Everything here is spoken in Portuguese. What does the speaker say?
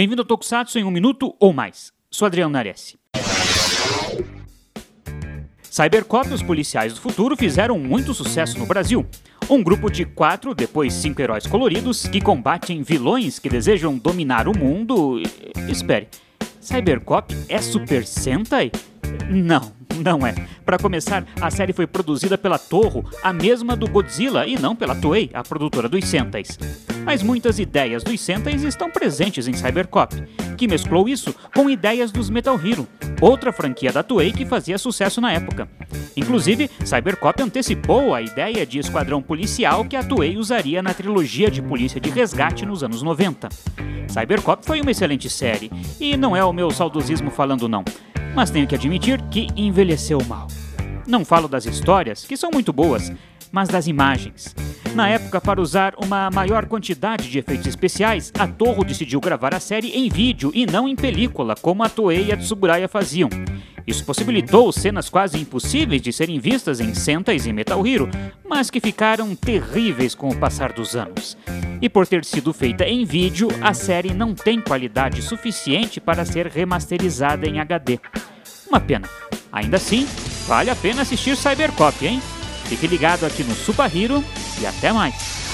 Bem-vindo ao Tokusatsu em um minuto ou mais. Sou Adriano Nares. Cybercop, os policiais do futuro, fizeram muito sucesso no Brasil. Um grupo de quatro, depois cinco heróis coloridos, que combatem vilões que desejam dominar o mundo. Espere, Cybercop é Super Sentai? Não, não é. Para começar, a série foi produzida pela Torro, a mesma do Godzilla, e não pela Toei, a produtora dos Sentais. Mas muitas ideias dos Sentais estão presentes em Cybercop, que mesclou isso com ideias dos Metal Hero, outra franquia da Toei que fazia sucesso na época. Inclusive, Cybercop antecipou a ideia de esquadrão policial que a Toei usaria na trilogia de Polícia de Resgate nos anos 90. Cybercop foi uma excelente série, e não é o meu saudosismo falando não mas tenho que admitir que envelheceu mal. Não falo das histórias, que são muito boas, mas das imagens. Na época, para usar uma maior quantidade de efeitos especiais, a Torro decidiu gravar a série em vídeo e não em película, como a Toei e a Tsuburaya faziam. Isso possibilitou cenas quase impossíveis de serem vistas em Sentais e Metal Hero, mas que ficaram terríveis com o passar dos anos. E por ter sido feita em vídeo, a série não tem qualidade suficiente para ser remasterizada em HD. Uma pena. Ainda assim, vale a pena assistir Cybercop, hein? Fique ligado aqui no Super Hero e até mais!